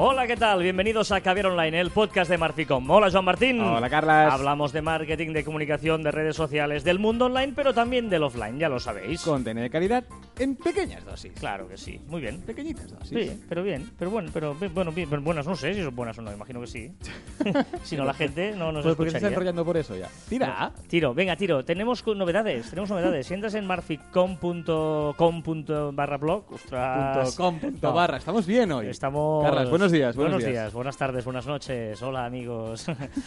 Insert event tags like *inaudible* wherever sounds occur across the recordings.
Hola, ¿qué tal? Bienvenidos a Caviar Online, el podcast de Marficom. Hola, Joan Martín. Hola, Carlas. Hablamos de marketing, de comunicación, de redes sociales, del mundo online, pero también del offline, ya lo sabéis. Contenido de calidad en pequeñas dosis. Claro que sí. Muy bien. Pequeñitas dosis. Sí, pero bien, pero bueno, pero bueno, bien, pero buenas no sé si son buenas o no, imagino que sí. *laughs* si no la gente no nos Pues porque se está enrollando por eso ya. Tira. Tiro, venga, tiro. Tenemos novedades, tenemos novedades. Si entras en marficom.com barra blog, ostras. Punto com, punto No. barra. Estamos bien hoy. Estamos. Carlas, buenos días. Buenos, días. buenas tardes, buenas noches. Hola, amigos.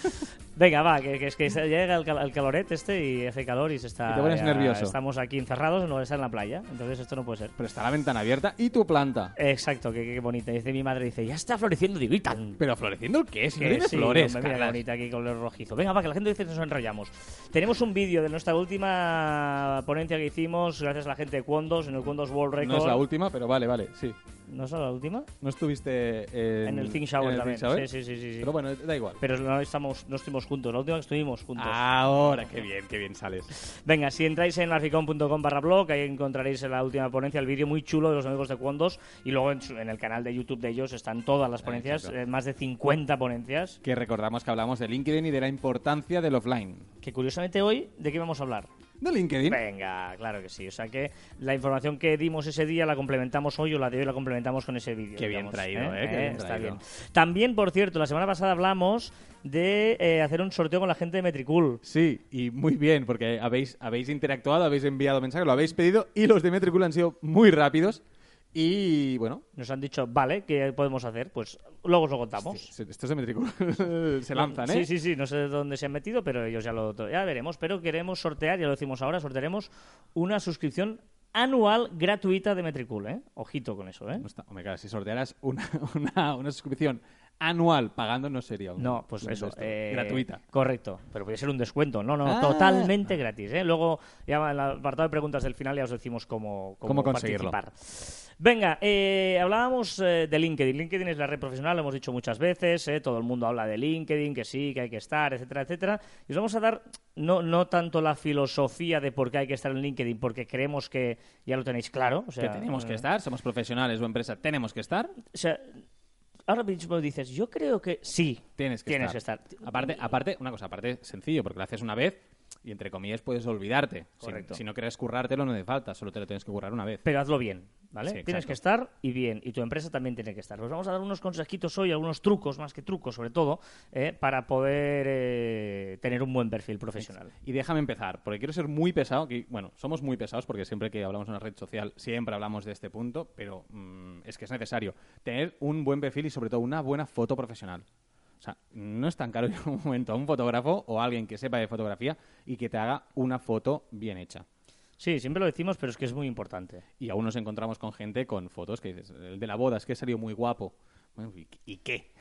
*laughs* Venga, va, que, que es que llega el, cal- el caloret este y hace calor y se está. Y te pones ya- nervioso. Estamos aquí encerrados, no está en la playa. Entonces esto no puede ser. Pero está la ventana abierta y tu planta. Exacto, qué, bonita. Dice mi madre, dice, ya está floreciendo. Digo, y tan. Pero floreciendo el qué? Si no Que tiene sí, flores, hombre, mira qué bonita aquí con el rojizo. Venga, va, que la gente dice que nos enrollamos. Tenemos un vídeo de nuestra última ponencia que hicimos, gracias a la gente de Quondos, en el Quondos World Record. No es la última, pero vale, vale, sí. ¿No es la última? No estuviste en, En el Think Shower también. Shower? Sí, sí, sí, sí. Pero bueno, da igual. Pero no, estamos, no estuvimos juntos, la última que estuvimos juntos. Ahora, qué bien, qué bien sales. Venga, si entráis en marficom.com barra blog, ahí encontraréis la última ponencia, el vídeo muy chulo de los amigos de Quondos. Y luego en, su- en el canal de YouTube de ellos están todas las ponencias, eh, más de 50 ponencias. Que recordamos que hablamos de LinkedIn y de la importancia del offline. Que curiosamente hoy, ¿de qué vamos a hablar? ¿De LinkedIn? Venga, claro que sí. O sea que la información que dimos ese día la complementamos hoy o la de hoy la complementamos con ese vídeo. Qué bien digamos, traído, ¿eh? Qué bien Está traído. bien. También, por cierto, la semana pasada hablamos de eh, hacer un sorteo con la gente de Metricool. Sí, y muy bien, porque habéis, habéis interactuado, habéis enviado mensajes, lo habéis pedido y los de Metricool han sido muy rápidos. Y bueno, Nos han dicho, vale, ¿qué podemos hacer? Pues luego os lo contamos. *laughs* se- estos de Metricool se lanzan, ¿eh? Sí, sí, sí, no sé de dónde se han metido, pero ellos ya lo ya veremos. Pero queremos sortear, ya lo decimos ahora, sortearemos una suscripción anual gratuita de Metricool, ¿eh? Ojito con eso, ¿eh? No está, si sortearas una, *laughs* una, una suscripción anual pagando no sería un, No, pues un eso. esto. eh, gratuita. Correcto. Pero puede ser un descuento. No, no, Ah. totalmente gratis. ¿eh? Luego, ya en el apartado de preguntas del final ya os decimos cómo, Cómo conseguirlo. participar. Venga, eh, hablábamos eh, de LinkedIn. LinkedIn es la red profesional, lo hemos dicho muchas veces. eh, todo el mundo habla de LinkedIn, que sí, que hay que estar, etcétera, etcétera. Y os vamos a dar no, no tanto la filosofía de por qué hay que estar en LinkedIn, porque creemos que ya lo tenéis claro. O sea, que tenemos que eh, estar, somos profesionales o empresa, tenemos que estar. O sea, ahora mismo dices, yo creo que sí. Tienes que Tienes estar. que estar. Aparte, aparte, una cosa, aparte sencillo, porque lo haces una vez y entre comillas puedes olvidarte. Si- Correcto. Si, no quieres currártelo, no hace falta, solo te lo tienes que currar una vez. pero hazlo bien, ¿vale? Sí, Tienes que estar y bien, y tu empresa también tiene que estar. Os vamos a dar unos consejitos hoy, algunos trucos, más que trucos sobre todo, eh, para poder eh, tener un buen perfil profesional. Y déjame empezar, porque quiero ser muy pesado, que bueno, somos muy pesados porque siempre que hablamos de una red social siempre hablamos de este punto, pero mm, es que es necesario tener un buen perfil y sobre todo una buena foto profesional. O sea, no es tan caro ir un momento a un fotógrafo o a alguien que sepa de fotografía y que te haga una foto bien hecha. Sí, siempre lo decimos, pero es que es muy importante. Y aún nos encontramos con gente con fotos que dices, el de la boda es que salió muy guapo. Bueno, ¿y, qué?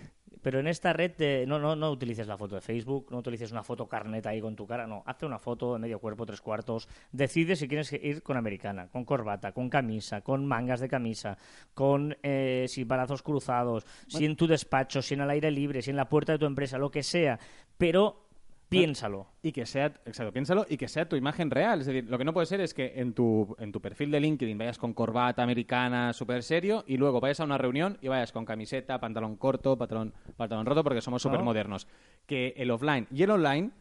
Pero en esta red de- no, no, no utilices la foto de Facebook, no utilices una foto carnet ahí con tu cara, no. Hazte una foto de medio cuerpo, tres cuartos. Decide si quieres ir con americana, con corbata, con camisa, con mangas de camisa, con eh, si brazos cruzados, si en tu despacho, si en el aire libre, si en la puerta de tu empresa, lo que sea. Pero piénsalo. Y que sea, exacto, piénsalo, y que sea tu imagen real. Es decir, lo que no puede ser es que en tu, en tu perfil de LinkedIn vayas con corbata americana súper serio y luego vayas a una reunión y vayas con camiseta, pantalón corto, pantalón, pantalón roto, porque somos súper modernos. Que el offline y el online,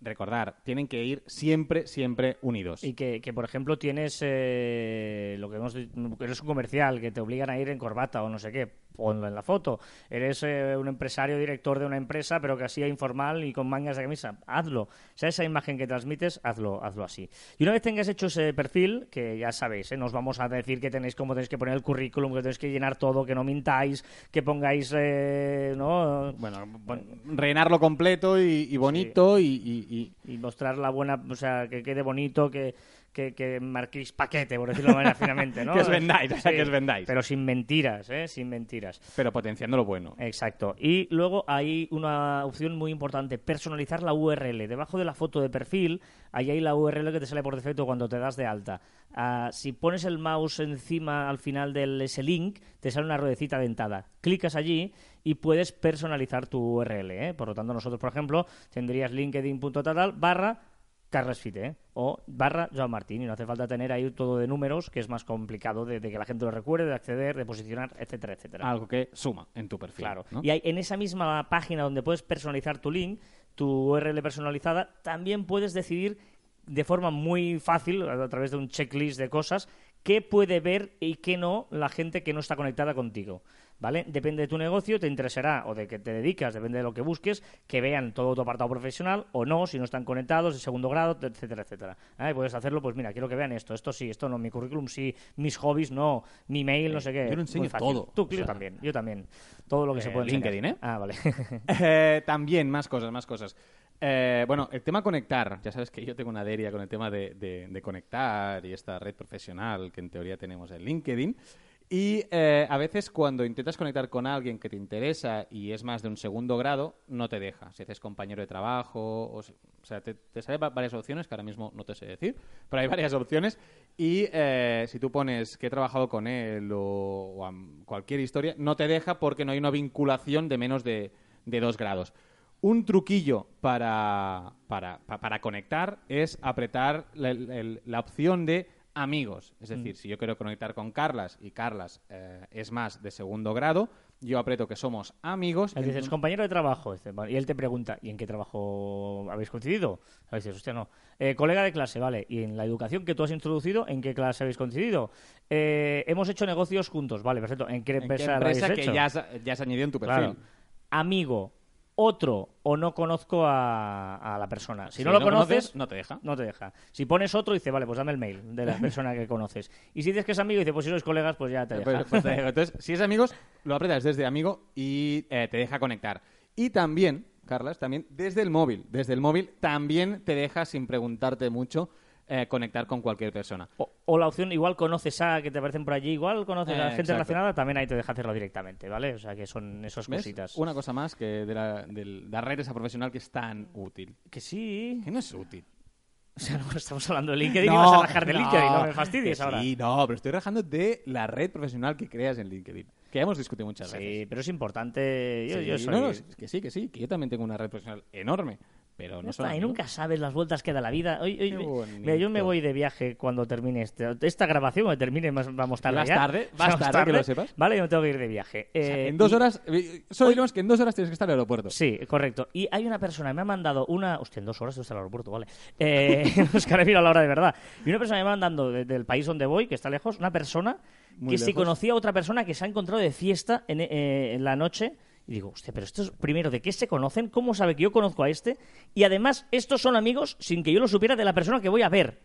recordar, tienen que ir siempre, siempre unidos. Y que, que, por ejemplo, tienes eh, lo que hemos que eres un comercial, que te obligan a ir en corbata o no sé qué, ponlo en la foto. Eres eh, un empresario, director de una empresa, pero que así informal y con mangas de camisa. Hazlo. O sea, esa imagen que transmites, hazlo, hazlo así. Y una vez tengas hecho ese perfil, que ya sabéis, ¿eh? nos vamos a decir que tenéis cómo tenéis que poner el currículum, que tenéis que llenar todo, que no mintáis, que pongáis, eh, ¿no? Rellenarlo completo y, y bonito y, y- y- y mostrar la buena, o sea, que quede bonito, que, que, que marquéis paquete, por decirlo de manera finamente, ¿no? *laughs* Que os vendáis, o sea, que os vendáis. Pero sin mentiras, ¿eh? Sin mentiras. pero potenciando lo bueno. Exacto. Y luego hay una opción muy importante, personalizar la URL. Debajo de la foto de perfil, ahí hay la URL que te sale por defecto cuando te das de alta. Ah, si pones el mouse encima al final de ese link, te sale una ruedecita dentada. Clicas allí y puedes personalizar tu URL. ¿eh? Por lo tanto, nosotros, por ejemplo, tendrías linkedin.total barra Carles Fite ¿eh? o barra Joan Martín. Y no hace falta tener ahí todo de números, que es más complicado de, de que la gente lo recuerde, de acceder, de posicionar, etcétera, etcétera. Algo que suma en tu perfil. Claro. ¿no? Y hay, en esa misma página donde puedes personalizar tu link, tu URL personalizada, también puedes decidir de forma muy fácil, a través de un checklist de cosas, qué puede ver y qué no la gente que no está conectada contigo. ¿Vale? Depende de tu negocio, te interesará o de que te dedicas, depende de lo que busques, que vean todo tu apartado profesional o no, si no están conectados, de segundo grado, etcétera, etcétera. ¿Vale? Puedes hacerlo, pues mira, quiero que vean esto, esto sí, esto no, mi currículum sí, mis hobbies no, mi mail, no sé qué. yo lo enseño todo. Tú, yo sea, también, yo también. Todo lo que se eh, puede enseñar. LinkedIn, ¿eh? Ah, vale. *laughs* Eh, también, más cosas, más cosas. Eh, bueno, el tema conectar. Ya sabes que yo tengo una deria con el tema de, de- de conectar y esta red profesional que en teoría tenemos en LinkedIn. Y eh, a veces cuando intentas conectar con alguien que te interesa y es más de un segundo grado, no te deja. Si haces compañero de trabajo, o, se- o sea, te, te salen va- varias opciones que ahora mismo no te sé decir, *laughs* pero hay varias opciones. Y eh, si tú pones que he trabajado con él o, cualquier historia, no te deja porque no hay una vinculación de menos de, de dos grados. Un truquillo para, para, pa- para conectar es apretar la opción de amigos. Es Mm. decir, si yo quiero conectar con Carlas y Carlas eh, es más de segundo grado, yo aprieto que somos amigos. Le dices, entonces- compañero de trabajo. Vale, Y él te pregunta, ¿y en qué trabajo habéis coincidido? A dices, hostia, no. Eh, colega de clase, vale. ¿Y en la educación que tú has introducido, en qué clase habéis coincidido? Eh, hemos hecho negocios juntos, vale, perfecto. ¿En qué ¿En qué empresa, empresa habéis que hecho? ya has, ya has añadido en tu perfil? Claro. Amigo, otro o no conozco a, a la persona. Si, Si no lo no conoces, conoces, no te deja. No te deja. Si pones otro, dice, vale, pues dame el mail de la *laughs* persona que conoces. Y si dices que es amigo, dice, pues si sois colegas, pues ya te deja. Pues- pues te deja. *laughs* Entonces, si es amigos, lo apretas desde amigo y eh, te deja conectar. Y también, Carlas, también desde el móvil. Desde el móvil también te deja, sin preguntarte mucho, eh, conectar con cualquier persona. O, o la opción, igual conoces a que te aparecen por allí, igual conoces Eh, a gente exacto. relacionada, también ahí te deja hacerlo directamente, ¿vale? O sea que son esas ¿Ves? cositas. Una cosa más que de la, de la red esa profesional que es tan útil. Que sí. Que no es útil. O sea, *laughs* no estamos hablando de LinkedIn y vas a rajar de LinkedIn, no me fastidies ahora. Sí, no, pero estoy rajando de la red profesional que creas en LinkedIn. Que ya hemos discutido muchas veces. Sí, pero es importante. Yo, Sí, yo soy... no, no, que sí, que sí, que yo también tengo una red profesional enorme, pero no está, y nunca sabes las vueltas que da la vida. Hoy, mira, yo me voy de viaje cuando termine este- esta grabación, cuando termine, más, vamos tarde Vas ya. tarde, Vamos tarde, que lo sepas. Vale, yo me tengo que ir de viaje. O sea, Eh, en dos y- horas, eh, solo que en dos horas tienes que estar en el aeropuerto. Sí, correcto. Y hay una persona que me ha mandado una. Hostia, en dos horas estoy hasta el aeropuerto, vale. Eh, *laughs* ahora miro la hora de verdad. Y una persona me va mandando de- del país donde voy, que está lejos, una persona Muy que si lejos. conocía a otra persona que se ha encontrado de fiesta en, eh, en la noche. Y digo, hostia, pero estos, primero, ¿de qué se conocen? ¿Cómo sabe que yo conozco a este? Y además, estos son amigos sin que yo lo supiera de la persona que voy a ver.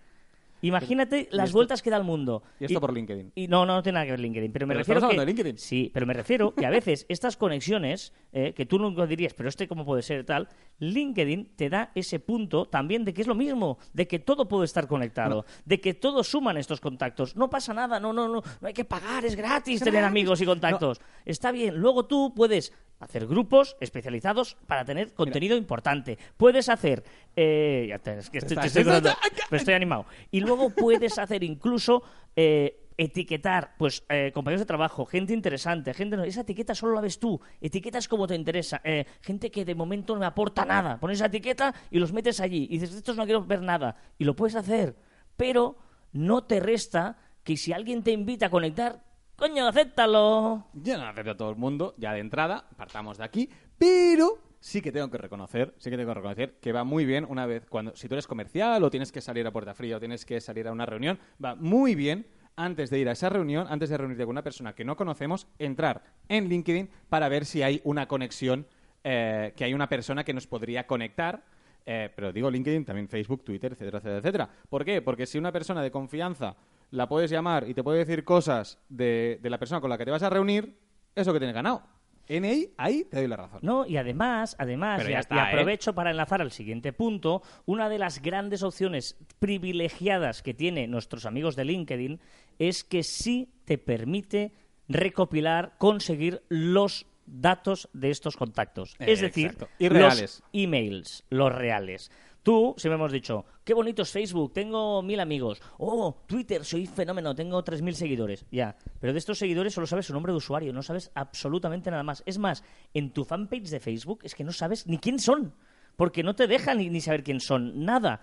Imagínate las esto- vueltas que da el mundo. Y esto por LinkedIn. Y no, no, no tiene nada que ver LinkedIn. Pero me Pero refiero estamos que, de LinkedIn. Sí, pero me refiero que a veces estas conexiones, eh, que tú nunca dirías, pero este cómo puede ser tal, LinkedIn te da ese punto también de que es lo mismo, de que todo puede estar conectado, de que todos suman estos contactos. No pasa nada, no, no, no, no hay que pagar, es gratis tener amigos y contactos. Está bien. Luego tú puedes hacer grupos especializados para tener contenido importante. Puedes hacer... eh, ya te- es que estoy, estoy *laughs* pero estoy animado. Y luego puedes hacer incluso eh, etiquetar, pues, eh, compañeros de trabajo, gente interesante, gente... no- Esa etiqueta solo la ves tú. Etiquetas como te interesa. Eh, gente que de momento no me aporta nada. Pones esa etiqueta y los metes allí. Y dices, estos no quiero ver nada. Y lo puedes hacer. Pero no te resta que si alguien te invita a conectar, coño, acéptalo. Yo no acepto a todo el mundo, ya de entrada, partamos de aquí, pero sí que tengo que reconocer, sí que tengo que reconocer que va muy bien una vez cuando si tú eres comercial o tienes que salir a puerta fría o tienes que salir a una reunión, va muy bien antes de ir a esa reunión, antes de reunirte con una persona que no conocemos, entrar en LinkedIn para ver si hay una conexión, eh, que hay una persona que nos podría conectar. eh, pero digo LinkedIn, también Facebook, Twitter, etcétera, etcétera, etcétera. ¿Por qué? Porque si una persona de confianza la puedes llamar y te puede decir cosas de, de la persona con la que te vas a reunir, eso que tienes ganado. En ahí, ahí te doy la razón. No, y además, además, y, ya a- está, y ¿eh? aprovecho para enlazar al siguiente punto, una de las grandes opciones privilegiadas que tienen nuestros amigos de LinkedIn es que sí te permite recopilar, conseguir los datos de estos contactos. Eh, es decir, exacto. Los reales. emails, los reales. Tú, siempre hemos dicho, qué bonito es Facebook, tengo mil amigos. Oh, Twitter, soy fenómeno, tengo tres mil seguidores. Ya, pero de estos seguidores solo sabes su nombre de usuario, no sabes absolutamente nada más. Es más, en tu fanpage de Facebook es que no sabes ni quién son, porque no te dejan ni, ni saber quién son, nada.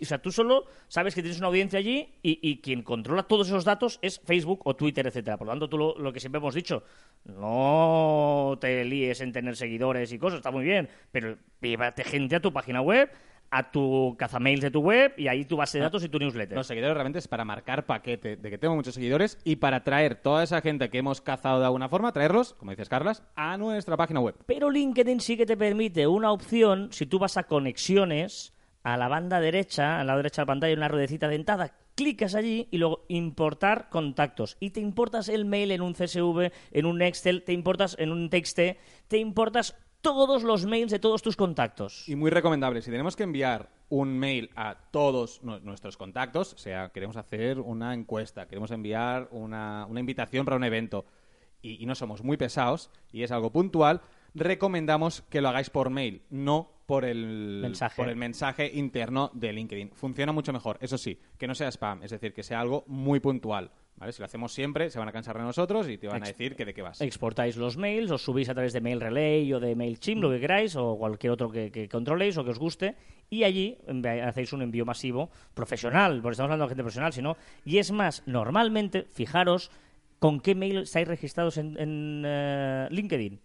o sea, tú solo sabes que tienes una audiencia allí y, y quien controla todos esos datos es Facebook o Twitter, etcétera. Por lo tanto, tú lo, lo que siempre hemos dicho, no te líes en tener seguidores y cosas, está muy bien, pero llévate gente a tu página web, a tu cazamails de tu web y ahí tu base de datos y tu newsletter. Los seguidores realmente es para marcar paquete de que tengo muchos seguidores y para traer toda esa gente que hemos cazado de alguna forma, traerlos, como dices Carlas, a nuestra página web. Pero LinkedIn sí que te permite una opción si tú vas a conexiones a la banda derecha, a la derecha de la pantalla, una ruedecita dentada, clicas allí y luego importar contactos. Y te importas el mail en un CSV, en un Excel, te importas en un TXT, te importas todos los mails de todos tus contactos. Y muy recomendable, si tenemos que enviar un mail a todos nu- nuestros contactos, o sea, queremos hacer una encuesta, queremos enviar una, una invitación para un evento y, y no somos muy pesados y es algo puntual, recomendamos que lo hagáis por mail, no por el Mensaje. por el mensaje interno de LinkedIn. Funciona mucho mejor, eso sí, que no sea spam, es decir, que sea algo muy puntual. ¿Vale? Si lo hacemos siempre, se van a cansar de nosotros y te van a decir que de qué vas. Exportáis los mails, os subís a través de Mail Relay o de MailChimp, lo que queráis, o cualquier otro que, que controléis o que os guste, y allí envi- hacéis un envío masivo profesional, porque estamos hablando de gente profesional, sino Y es más, normalmente, fijaros con qué mail estáis registrados en, en, eh, LinkedIn.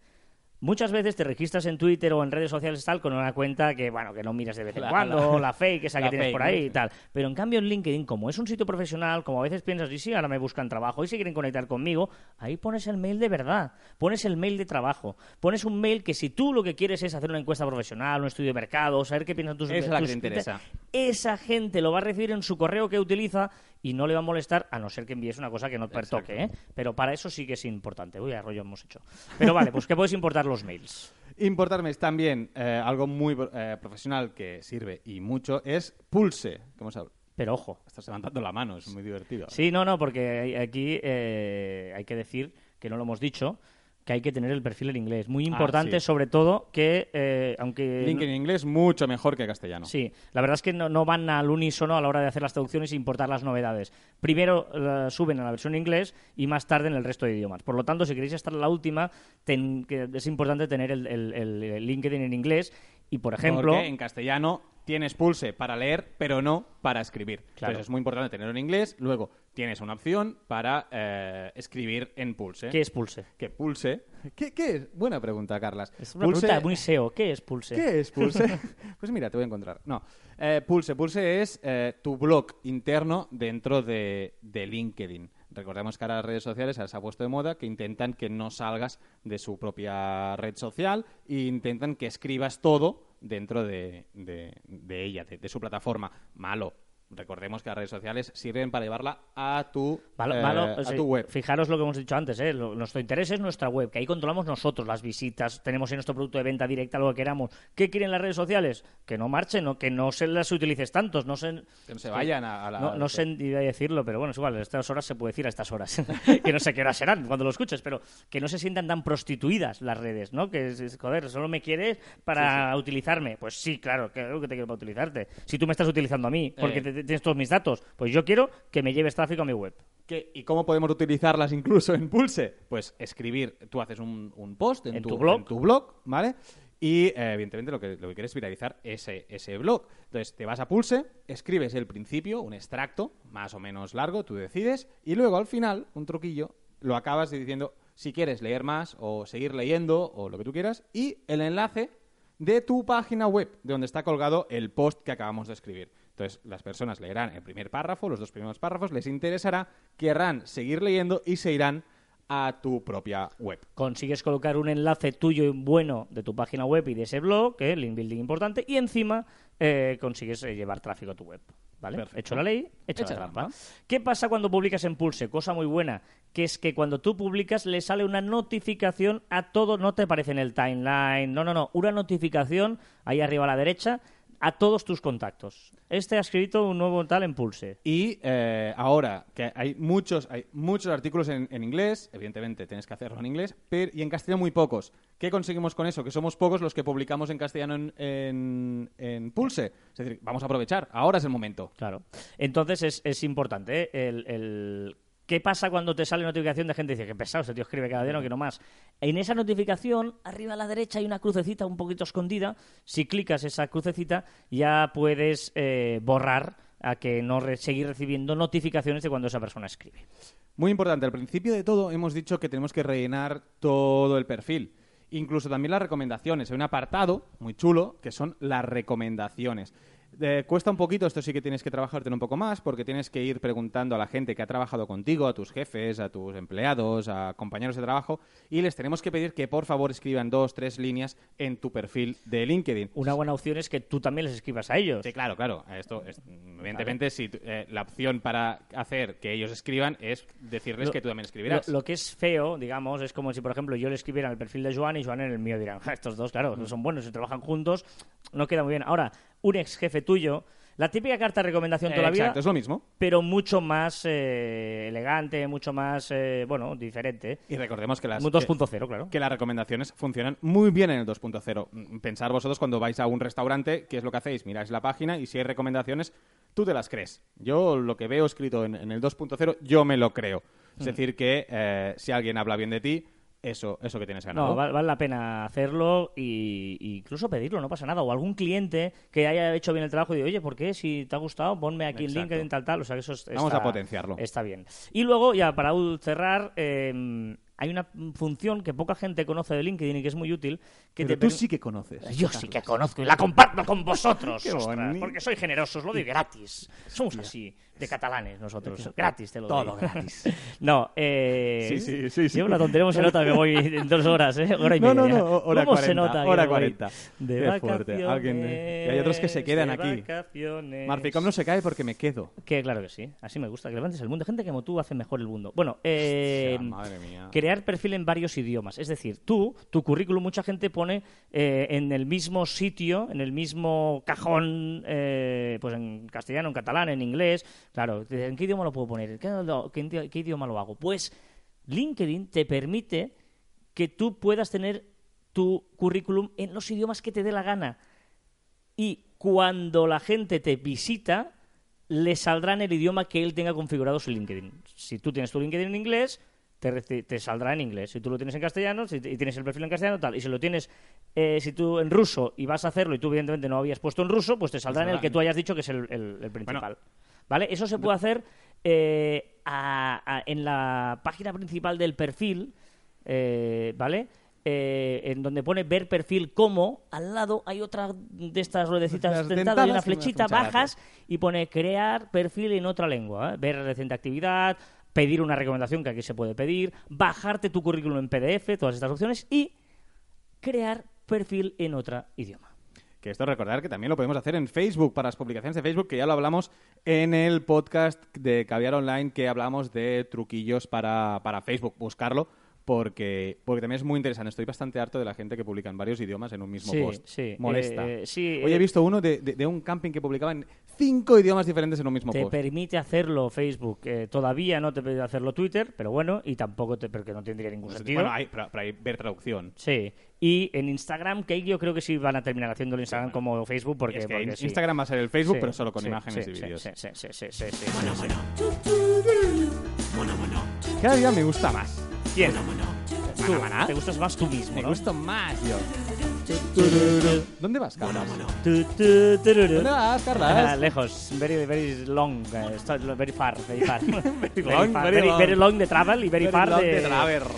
Muchas veces te registras en Twitter o en redes sociales tal con una cuenta que bueno que no miras de vez en La- cuando, la- la, fake esa *laughs* que la tienes fake, por ahí y tal. Pero en cambio en LinkedIn, como es un sitio profesional, como a veces piensas, y sí, ahora me buscan trabajo, y si quieren conectar conmigo, ahí pones el mail de verdad, pones el mail de trabajo, pones un mail que si tú lo que quieres es hacer una encuesta profesional, un estudio de mercado, saber qué piensan tus Esa es la que tus- te interesa. Esa gente lo va a recibir en su correo que utiliza y no le va a molestar, a no ser que envíes una cosa que no pertoque, ¿eh? Pero para eso sí que es importante. Uy, arroyo hemos hecho. Pero vale, pues que puedes importar los mails. Importarme es también eh, algo muy eh, profesional que sirve y mucho es Pulse. ¿Cómo se Pero ojo, Estás levantando la mano, es muy divertido. Sí, no, no, porque aquí eh, hay que decir que no lo hemos dicho, que hay que tener el perfil en inglés. Muy importante, Ah, sí. sobre todo, que eh, aunque... LinkedIn en inglés mucho mejor que castellano. Sí, la verdad es que no, no van al unísono a la hora de hacer las traducciones e importar las novedades. Primero suben a la versión en inglés y más tarde en el resto de idiomas. Por lo tanto, si queréis estar en la última, ten- que es importante tener el- el LinkedIn en inglés y, por ejemplo... Porque en castellano tienes Pulse para leer, pero no para escribir. Claro. Entonces es muy importante tenerlo en inglés. Luego tienes una opción para eh, escribir en Pulse. ¿Qué es Pulse? ¿Qué Pulse? ¿Qué, qué es? Buena pregunta, Carlas. Es una Pulse- pregunta muy SEO. ¿Qué es Pulse? ¿Qué es Pulse? *laughs* *laughs* pues mira, te voy a encontrar. No. Eh, Pulse. Pulse es eh, tu blog interno dentro de, de LinkedIn. Recordemos que ahora las redes sociales se ha puesto de moda que intentan que no salgas de su propia red social e intentan que escribas todo dentro de, de- ella, de, de su plataforma. Malo. Recordemos que las redes sociales sirven para llevarla a tu, Malo, eh, malo, a tu web. Fijaros lo que hemos dicho antes, ¿eh? Nuestro interés es nuestra web, que ahí controlamos nosotros las visitas, tenemos en nuestro producto de venta directa lo que queramos. ¿Qué quieren las redes sociales? Que no marchen, ¿no? que no se las utilices tantos, no se, Que no se vayan a, a la... no, no sé iba a decirlo, pero bueno, es igual, a estas horas se puede decir a estas horas. *laughs* que no sé qué horas serán cuando lo escuches, pero que no se sientan tan prostituidas las redes, ¿no? Que, joder, solo me quieres para utilizarme. Pues sí, claro, claro que te quiero para utilizarte. Si tú me estás utilizando a mí porque Eh. te- tienes todos mis datos, pues yo quiero que me lleves tráfico a mi web. ¿Qué- ¿Y cómo podemos utilizarlas incluso en Pulse? Pues escribir, tú haces un, un post en, En tu blog. en tu blog, ¿vale? Y eh, evidentemente lo que, lo que quieres es viralizar ese, ese blog. Entonces te vas a Pulse, escribes el principio, un extracto más o menos largo, tú decides, y luego al final, un truquillo, lo acabas diciendo si quieres leer más o seguir leyendo o lo que tú quieras, y el enlace de tu página web, de donde está colgado el post que acabamos de escribir. Entonces, las personas leerán el primer párrafo, los dos primeros párrafos, les interesará, querrán seguir leyendo y se irán a tu propia web. consigues colocar un enlace tuyo y bueno de tu página web y de ese blog, que es link building importante, y encima eh, consigues eh, llevar tráfico a tu web. ¿Vale? Perfecto. Hecho la ley, hecha, Hecha la la trampa. trampa. ¿Qué pasa cuando publicas en Pulse? Cosa muy buena, que es que cuando tú publicas le sale una notificación a todo, no te aparece en el timeline, no, no, no, una notificación ahí arriba a la derecha a todos tus contactos. Este ha escrito un nuevo tal en Pulse. Y eh, ahora que hay muchos, hay muchos artículos en, en inglés, evidentemente tienes que hacerlo en inglés, pero, y en castellano muy pocos. ¿Qué conseguimos con eso? Que somos pocos los que publicamos en castellano en, en- en Pulse. Es decir, vamos a aprovechar, ahora es el momento. Claro. Entonces es, es importante ¿eh? el, el ¿Qué pasa cuando te sale notificación de gente que dice que pesado, este tío escribe cada día, no quiero más? En esa notificación, arriba a la derecha hay una crucecita un poquito escondida. Si clicas esa crucecita, ya puedes eh, borrar a que no re- seguir recibiendo notificaciones de cuando esa persona escribe. Muy importante, al principio de todo hemos dicho que tenemos que rellenar todo el perfil. Incluso también las recomendaciones. Hay un apartado muy chulo que son las recomendaciones. Eh, cuesta un poquito, esto sí que tienes que trabajarte un poco más, porque tienes que ir preguntando a la gente que ha trabajado contigo, a tus jefes, a tus empleados, a compañeros de trabajo, y les tenemos que pedir que por favor escriban dos, tres líneas en tu perfil de LinkedIn. Una buena opción es que tú también les escribas a ellos. Sí, claro, claro. Esto es, evidentemente, si eh, la opción para hacer que ellos escriban es decirles Lo- que tú también escribirás. Lo, lo que es feo, digamos, es como si, por ejemplo, yo le escribiera en el perfil de Joan y Joan en el mío dirán, "Ja, estos dos, claro, no son buenos, si trabajan juntos, no queda muy bien. Ahora, un ex jefe tuyo, la típica carta de recomendación Eh, toda la vida, Exacto, es lo mismo. pero mucho más eh, elegante, mucho más, eh, bueno, diferente. Y recordemos que las, Muy 2.0, claro. que las recomendaciones funcionan muy bien en el 2.0. Mm, Pensar vosotros cuando vais a un restaurante, ¿qué es lo que hacéis? Miráis la página y si hay recomendaciones, tú te las crees. Yo lo que veo escrito en, en el 2.0, yo me lo creo. Mm. Es decir, que eh, si alguien habla bien de ti, eso, eso que tienes ganado. No, val- vale la pena hacerlo y, y incluso pedirlo, no pasa nada. O algún cliente que haya hecho bien el trabajo y diga, oye, ¿por qué? Si te ha gustado, ponme aquí Exacto. en LinkedIn, tal, tal. O sea, que eso es- Vamos está- a potenciarlo. Está bien. Y luego, ya para cerrar, eh, hay una función que poca gente conoce de LinkedIn y que es muy útil. Que Pero te tú sí que conoces. Yo sí que conozco y la comparto con *laughs* vosotros. Qué ostras, porque soy generoso, os lo doy gratis. Somos así, de catalanes nosotros. Gratis te lo Todo doy. gratis. *laughs* no, eh... Sí, sí, sí, sí. Llevo una tontería, ¿cómo se nota que me voy en dos horas, eh? Hora y media. no, ya. no, hora ¿Cómo 40, se nota hora me voy 40. De Qué fuerte. Alguien y hay otros que se quedan aquí. Marficom no se cae porque me quedo. Que claro que sí, así me gusta, que levantes el mundo. Gente como tú hace mejor el mundo. Bueno, eh, Hostia, madre mía. crear perfil en varios idiomas. Es decir, tú, tu currículum, mucha gente pone eh, en el mismo sitio, en el mismo cajón, eh, pues en castellano, en catalán, en inglés. Claro, ¿en qué idioma lo puedo poner? ¿En ¿Qué, qué idi- qué idioma lo hago? Pues LinkedIn te permite que tú puedas tener tu currículum en los idiomas que te dé la gana. Y cuando la gente te visita, le saldrá en el idioma que él tenga configurado su LinkedIn. Si tú tienes tu LinkedIn en inglés, te, saldrá en inglés. Si tú lo tienes en castellano, si y tienes el perfil en castellano, tal. Y si lo tienes, eh, si tú en ruso y vas a hacerlo y tú evidentemente no habías puesto en ruso, pues te saldrá en el que tú hayas dicho que es el, el- el principal. ¿Vale? Eso se puede hacer eh, a- a- en la página principal del perfil, eh, ¿vale? Eh, en donde pone ver perfil como, al lado hay otra de estas ruedecitas dentadas y una flechita, bajas y pone crear perfil en otra lengua, ¿eh? ver reciente actividad, pedir una recomendación que aquí se puede pedir, bajarte tu currículum en PDF, todas estas opciones y crear perfil en otro idioma. Que esto recordar que también lo podemos hacer en Facebook, para las publicaciones de Facebook, que ya lo hablamos en el podcast de Caviar Online, que hablamos de truquillos para, para Facebook. Buscarlo, porque, porque también es muy interesante. Estoy bastante harto de la gente que publica en varios idiomas en un mismo Sí, post. sí, Molesta. eh, sí, Hoy eh, he visto uno de, de- de un camping que publicaba en cinco idiomas diferentes en un mismo Te post. permite hacerlo Facebook, eh, todavía no te permite hacerlo Twitter, pero bueno, y tampoco te, porque no tendría ningún sentido. Bueno, hay, pero, pero hay ver traducción. Sí. Y en Instagram, que yo creo que sí van a terminar haciendo el Instagram como Facebook, porque, es que porque in- sí. Instagram va a ser el Facebook, Sí, pero solo con sí, imágenes sí, y vídeos. Sí, sí, sí, sí, sí, sí, sí, sí. Cada día me gusta más. ¿Quién? Tú. Maná. Te gustas más tú mismo, Me ¿no? gusta más yo. ¿Dónde vas, tururu. ¿Dónde vas, Carlas? lejos, very, very long, eh, very far, *laughs* very far. very, long, far, very very, long. very long de travel y very, Very far de,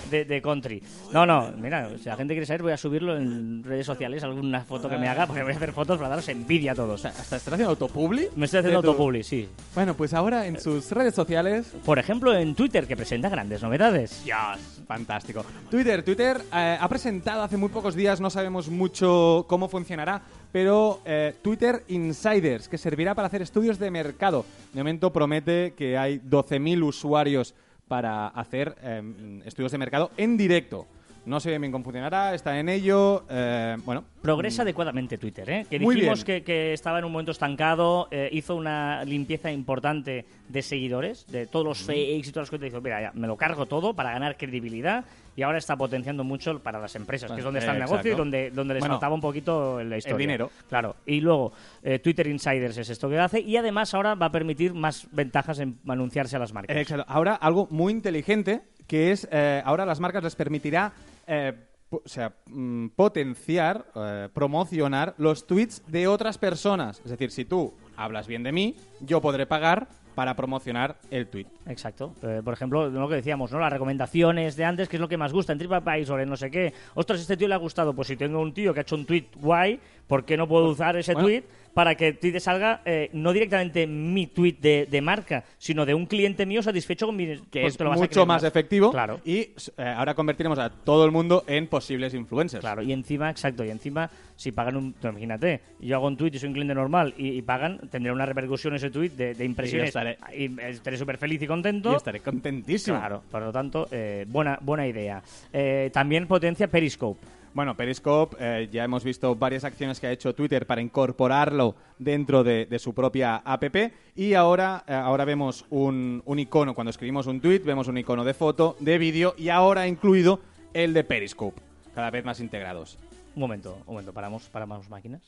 de de, country. No, no, mira, si la gente quiere saber, voy a subirlo en redes sociales, alguna foto que me haga, porque voy a hacer fotos para daros envidia a todos. ¿Hasta estás haciendo autopubli? Me estoy haciendo autopubli, sí. Bueno, pues ahora en sus redes sociales... Por ejemplo, en Twitter, que presenta grandes novedades. Dios, fantástico. Twitter, Twitter eh, ha presentado hace muy pocos días, no sabemos mucho cómo funcionará, pero eh, Twitter Insiders, que servirá para hacer estudios de mercado. De momento promete que hay 12.000 usuarios para hacer eh, estudios de mercado en directo. No sé bien cómo funcionará, está en ello. eh, bueno, Progresa adecuadamente Twitter, ¿eh? Que dijimos que, que estaba en un momento estancado, eh, hizo una limpieza importante de seguidores, de todos los fakes y todas las cosas. Dijo, mira, ya, me lo cargo todo para ganar credibilidad y ahora está potenciando mucho para las empresas, que es donde está el negocio y exacto. donde, donde les Bueno, faltaba un poquito la historia. dinero. Claro. Y luego, eh, Twitter Insiders es esto que hace y además ahora va a permitir más ventajas en anunciarse a las marcas. Exacto. Ahora algo muy inteligente que es eh, ahora las marcas les permitirá eh, o sea, mm, potenciar, eh, promocionar los tweets de otras personas. Es decir, si tú hablas bien de mí, yo podré pagar para promocionar el tweet. Exacto. Eh, por ejemplo, lo que decíamos, ¿no? Las recomendaciones de antes, que es lo que más gusta en TripAdvisor, en no sé qué. Ostras, este tío le ha gustado. Pues si tengo un tío que ha hecho un tweet guay, ¿por qué no puedo usar ese bueno. tweet para que te salga eh, no directamente mi tweet de, de marca, sino de un cliente mío satisfecho con mi... Que pues es te lo vas a mucho creer más efectivo. Claro. Y eh, ahora convertiremos a todo el mundo en posibles influencers. Claro, y encima, exacto, y encima, si pagan un. imagínate, yo hago un tweet y soy un cliente normal y, y pagan, tendré una repercusión ese tweet de, de impresiones. estaré- y estaré súper feliz y contento. Y estaré contentísimo. Claro, por lo tanto, eh, buena, buena idea. Eh, también potencia Periscope. Bueno, Periscope, eh, ya hemos visto varias acciones que ha hecho Twitter para incorporarlo dentro de, su propia app y ahora, eh, ahora vemos un, un icono, cuando escribimos un tweet, vemos un icono de foto, de vídeo y ahora incluido el de Periscope, cada vez más integrados. Un momento, un momento, paramos, paramos máquinas.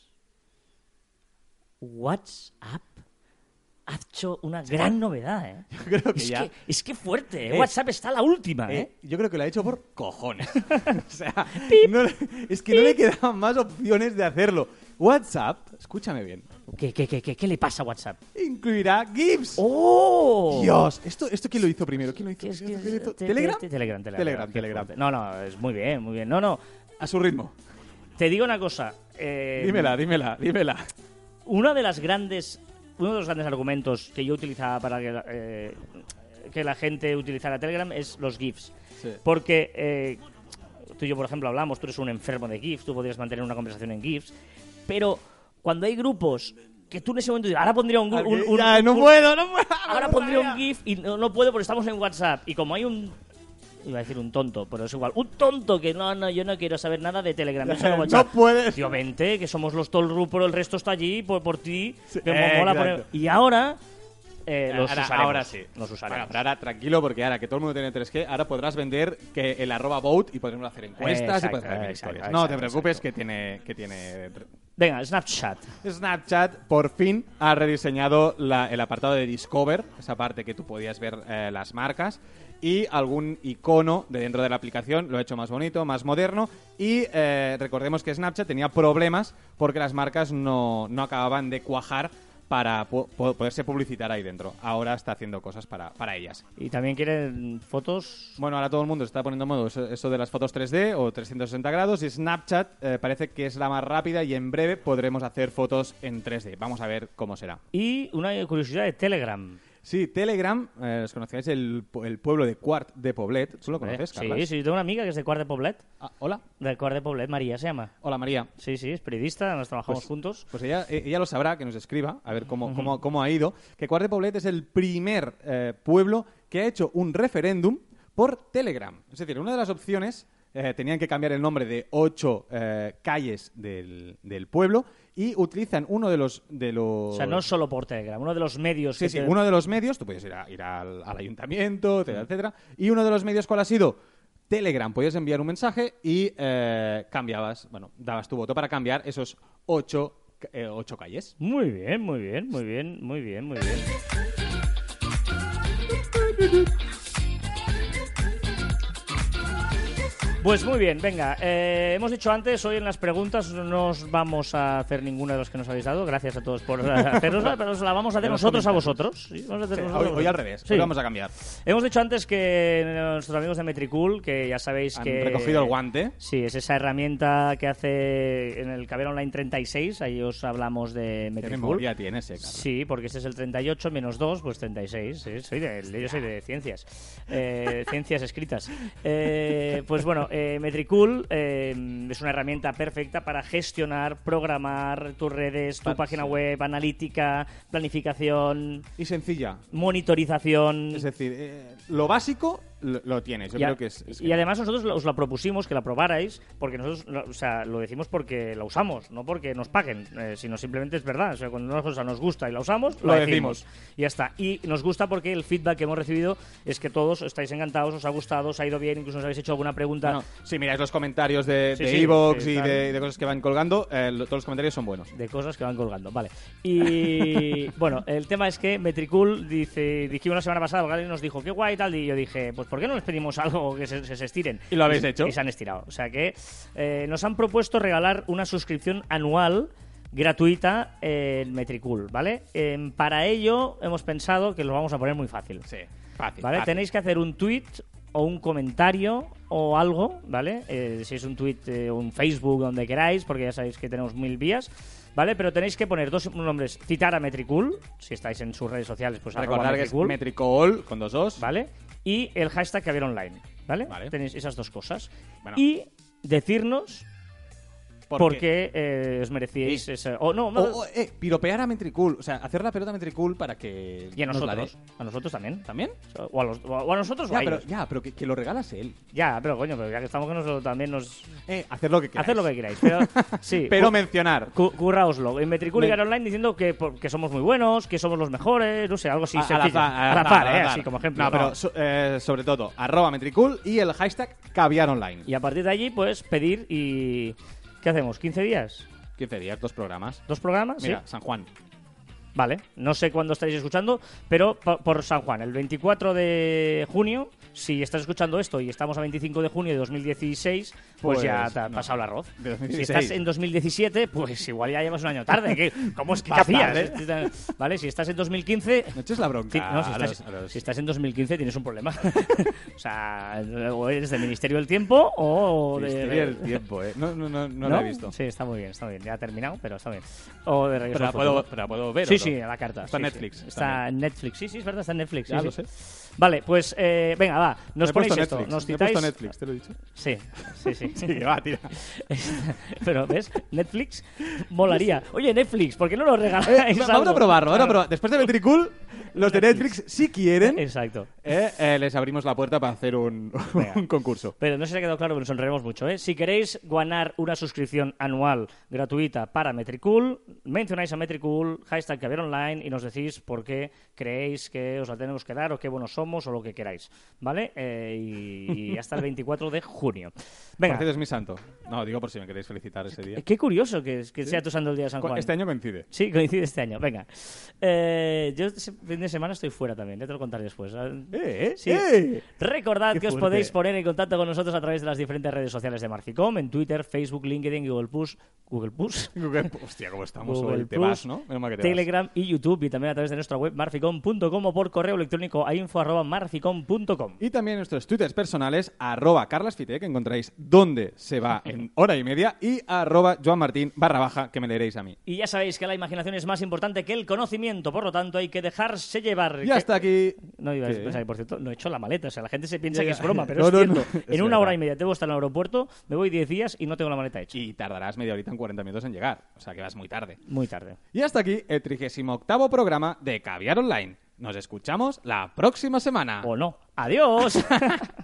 WhatsApp ha hecho una gran novedad, ¿eh? Yo creo que es, ya... que, es que fuerte, ¿eh? Eh, WhatsApp está la última, ¿eh? eh, yo creo que lo ha hecho por cojones. *laughs* o sea, no le- es que no le quedaban más opciones de hacerlo. WhatsApp, escúchame bien, ¿Qué, qué, qué, qué, qué le pasa a WhatsApp? incluirá GIFs. ¡Oh! Dios, ¿esto, ¿esto quién lo hizo primero? ¿Quién lo hizo? ¿Qué es que ¿Quién lo hizo? te- ¿Telegram? te- Telegram, Telegram. Telegram. No, no, es muy bien, muy bien. No, no, A su ritmo. te digo una cosa. eh, Dímela, dímela, dímela. Una de las grandes, uno de los grandes argumentos que yo utilizaba para que, la- eh, que la gente utilizara Telegram es los GIFs. Sí. Porque eh, tú y yo, por ejemplo, hablamos, tú eres un enfermo de GIFs, tú podrías mantener una conversación en GIFs, pero cuando hay grupos que tú en ese momento dices, ahora pondría un, un- un- Ya, no puedo, no puedo. ahora pondría un GIF y no, no puedo porque estamos en WhatsApp. Y como hay un. Iba a decir un tonto, pero es igual. Un tonto que no, no, yo no quiero saber nada de Telegram. No *laughs* puedes. Tío, vente, que somos los el grupo, el resto está allí por, por ti. Sí, que me mola exacto. poner- Y ahora. eh, los ahora, usaremos. ahora sí. Los usaremos. Pero ahora tranquilo, porque ahora que todo el mundo tiene 3G, ahora podrás vender que el arroba vote y podremos hacer encuestas Exacto, y podremos hacer mil exacto, historias. no te exacto, preocupes que tiene, que tiene... Venga, Snapchat. Snapchat por fin ha rediseñado la- el apartado de Discover, esa parte que tú podías ver eh, las marcas, y algún icono de dentro de la aplicación, lo ha hecho más bonito, más moderno, y eh, recordemos que Snapchat tenía problemas porque las marcas no, no acababan de cuajar para po- po- poderse publicitar ahí dentro. Ahora está haciendo cosas para, para ellas. Y también quieren fotos. Bueno, ahora todo el mundo se está poniendo en modo eso, eso de las fotos 3D o 360 grados y Snapchat eh, parece que es la más rápida y en breve podremos hacer fotos en 3D. Vamos a ver cómo será. Y una curiosidad de Telegram. Sí, Telegram, eh, os conocéis el, pu- el pueblo de Quart de Poblet. ¿Tú lo conoces, Eh, Carlas? Sí, sí, yo tengo una amiga que es de Cuart de Poblet. Ah, hola. De Cuart de Poblet, María se llama. Hola, María. Sí, sí, es periodista, nos trabajamos Pues- juntos. Pues ella, eh, ella lo sabrá, que nos escriba, a ver cómo, cómo, cómo ha ido. Que Quart de Poblet es el primer eh, pueblo que ha hecho un referéndum por Telegram. Es decir, una de las opciones eh, tenían que cambiar el nombre de ocho eh, calles del, del pueblo y utilizan uno de los... De los O sea, no solo por Telegram, uno de los medios Sí, que sí, te- uno de los medios, tú puedes ir, a- ir al, al ayuntamiento, etcétera, etcétera. Y uno de los medios, ¿cuál ha sido? Telegram. Podías enviar un mensaje y eh, cambiabas, bueno, dabas tu voto para cambiar esos ocho, eh, ocho calles. Muy bien, muy bien, muy bien, muy bien, muy bien. Pues muy bien, venga. eh, hemos dicho antes, hoy en las preguntas no os vamos a hacer ninguna de las que nos habéis dado. Gracias a todos por *laughs* hacernosla, pero os la vamos a hacer nosotros a vosotros. Sí, vamos a hacer Sí, nosotros hoy, a hoy al vosotros. revés, Sí. hoy vamos a cambiar. Hemos dicho antes que nuestros amigos de Metricool, que ya sabéis Han que... recogido el guante. Sí, es esa herramienta que hace en el Caber Online 36, ahí os hablamos de ¿Qué Metricool. tiene ese, Carlos? Sí, porque este es el 38 menos 2, pues 36. sí, soy de, yo soy de ciencias. Eh, *laughs* ciencias escritas. Eh, pues bueno, eh, Metricool eh, es una herramienta perfecta para gestionar, programar tus redes, tu página sí. web, analítica, planificación, Y sencilla. monitorización. Es decir, eh, lo básico lo, lo tienes. Yo y, a- creo que es. es y además nosotros os la propusimos que la probarais porque nosotros o sea, lo decimos porque la usamos, no porque nos paguen, eh, sino simplemente es verdad. O sea, cuando una cosa nos gusta y la usamos, Lo decimos. decimos. Y ya está. Y nos gusta porque el feedback que hemos recibido es que todos estáis encantados, os ha gustado, os ha ido bien, incluso nos habéis hecho alguna pregunta. Bueno, si miráis los comentarios de Sí, sí, Evox sí, y de, de cosas que van colgando, eh, todos los comentarios son buenos. de cosas que van colgando, vale. Y *laughs* bueno, el tema es que Metricool dice, dijimos la semana pasada, alguien nos dijo, qué guay y tal, y yo dije, pues ¿por qué no les pedimos algo que se, estiren? ¿Y lo habéis hecho? Y se han estirado. O sea que eh, nos han propuesto regalar una suscripción anual gratuita en Metricool, ¿vale? Em, para ello hemos pensado que lo vamos a poner muy fácil. Sí, fácil. ¿Vale? fácil. Tenéis que hacer un tweet o un comentario o algo, ¿vale? Eh, si es un tweet o un Facebook, donde queráis, porque ya sabéis que tenemos mil vías, ¿vale? Pero tenéis que poner dos nombres, citar a Metricool, si estáis en sus redes sociales, pues Recordar que es Metricool, con dos os. ¿vale? Y el hashtag que había online, ¿vale? Vale. Tenéis esas dos cosas. Bueno. Y decirnos ¿Por por, qué? qué, eh, os merecíais Sí. esa... O no, O, no, o, eh, piropear a Metricool. O sea, hacer la pelota a Metricool para que. y a nos la nosotros. A nosotros también. ¿También? O a, los- o a nosotros o Ya, a pero, ellos. ya, pero que, que lo regalas él. Ya, pero coño, pero ya que estamos que nosotros también nos... Eh, hacer lo que queráis. Haced lo que queráis, pero *laughs* sí. Pero mencionar. cu- curraoslo. En Metricool y Online diciendo que, que somos muy buenos, que somos los mejores, no sé, algo así A- sencillo. azar, al eh, así como ejemplo. No, pero so- eh, sobre todo, arroba Metricool y el hashtag caviar online. Y a partir de allí, pues pedir y... ¿Qué hacemos? ¿15 días? 15 días, dos programas. ¿Dos programas? Mira, Sí. San Juan. Vale. No sé cuándo estaréis escuchando, pero po- por San Juan, el 24 de junio, si estás escuchando esto y estamos a 25 de junio de 2016, pues, Pues, ya te ha no. pasado el arroz. Si 2016. estás en 2017, pues igual ya llevas un año tarde. ¿Qué, ¿Cómo es que hacías? tarde. Vale, si estás en 2015... No eches la bronca. Sí, no, si, a estás, los- a los- si estás en 2015 tienes un problema. *laughs* o sea, o eres del Ministerio del Tiempo o de... Ministerio del tiempo, eh. No, no, no, no, ¿No? la he visto. Sí, está muy bien, está muy bien. Ya ha terminado, pero está bien. O de Regreso Pero la, puedo, pero la puedo ver. Sí, ¿o no? Sí, a la carta. Está en sí, Netflix sí. Está en Netflix. Sí, sí, es verdad, está en Netflix. Ya sí, lo sí. Vale, pues eh, venga, va. Nos ponéis puesto esto. Netflix. Nos Me he citáis. Netflix, te lo he dicho. Sí, sí, sí. *laughs* Sí, que va, tira. *laughs* Pero, ¿ves? Netflix molaría. Oye, Netflix, ¿por qué no lo Eh, regaláis? vamos a probarlo, vamos a. Después de Metricool, los de Netflix, si quieren, Exacto. eh, eh, les abrimos la puerta para hacer un, *laughs* Venga. un concurso. Pero no se ha quedado claro que nos sonreemos mucho, ¿eh? Si queréis ganar una suscripción anual gratuita para Metricool, mencionáis a Metricool, hashtag Caviar Online y nos decís por qué creéis que os la tenemos que dar o qué buenos somos o lo que queráis, ¿vale? Eh, y, y hasta el 24 de junio. Venga, Partido es mi santo. No, digo por si me queréis felicitar ese día. qué curioso que, que sea tu santo el día de San Juan. Este año coincide. Sí, coincide este año. Venga. Eh, yo este fin de semana estoy fuera también, ya te lo contaré después. ¡Eh! Sí. ¡Eh! Recordad Qué que os fuerte. podéis poner en contacto con nosotros a través de las diferentes redes sociales de Marficom, en Twitter, Facebook, LinkedIn, Google Plus, Google Plus, *laughs* Google- Hostia, cómo estamos Google hoy. Te Plus, vas, ¿no? Vas. Telegram y YouTube y también a través de nuestra web marficom.com o por correo electrónico a info arroba marficom.com. Y también nuestros twitters personales, arroba carlasfite, que encontráis dónde se va *laughs* en hora y media, y arroba joanmartin barra baja, que me leeréis a mí. Y ya sabéis que la imaginación es más importante que el conocimiento, por lo tanto hay que dejarse llevar. Y Que- hasta aquí... No iba a ¿Qué? pensar, por cierto, no he hecho la maleta. O sea, la gente se piensa Ya, que ya. es broma, pero *laughs* No, es no, cierto. no, es en una verdad. hora y media debo estar en el aeropuerto, me voy 10 días y no tengo la maleta hecha. Y tardarás media horita en 40 minutos en llegar. O sea que vas muy tarde. Muy tarde. Y hasta aquí el 38 programa de Caviar Online. Nos escuchamos la próxima semana. O no. ¡Adiós! *laughs*